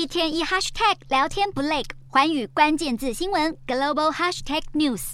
一天一 hashtag 聊天不累，寰宇关键字新闻 global hashtag news。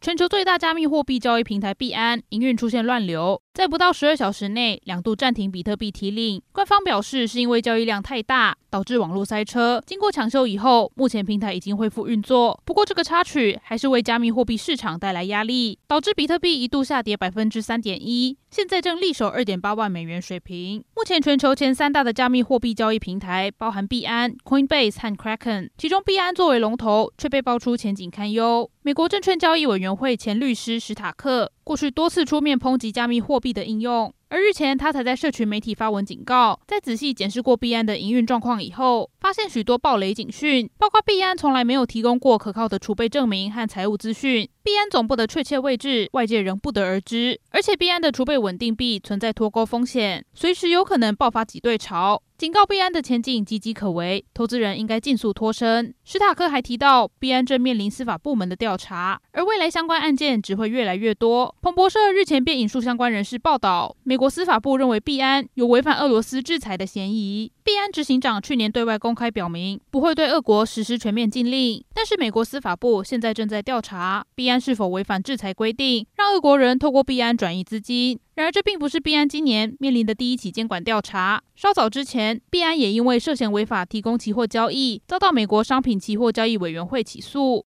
全球最大加密货币交易平台币安营运出现乱流，在不到十二小时内两度暂停比特币提领。官方表示是因为交易量太大，导致网络塞车。经过抢修以后，目前平台已经恢复运作。不过这个插曲还是为加密货币市场带来压力，导致比特币一度下跌百分之三点一，现在正力守二点八万美元水平。目前全球前三大的加密货币交易平台包含币安、Coinbase 和 Kraken，其中币安作为龙头，却被爆出前景堪忧。美国证券交易委员会前律师史塔克过去多次出面抨击加密货币的应用，而日前他才在社群媒体发文警告，在仔细检视过币安的营运状况以后，发现许多暴雷警讯，包括币安从来没有提供过可靠的储备证明和财务资讯，币安总部的确切位置外界仍不得而知，而且币安的储备稳定币存在脱钩风险，随时有可能爆发挤兑潮。警告币安的前景岌岌可危，投资人应该尽速脱身。史塔克还提到，币安正面临司法部门的调查，而未来相关案件只会越来越多。彭博社日前便引述相关人士报道，美国司法部认为币安有违反俄罗斯制裁的嫌疑。币安执行长去年对外公开表明，不会对俄国实施全面禁令，但是美国司法部现在正在调查币安是否违反制裁规定，让俄国人透过币安转移资金。然而，这并不是币安今年面临的第一起监管调查。稍早之前，币安也因为涉嫌违法提供期货交易，遭到美国商品期货交易委员会起诉。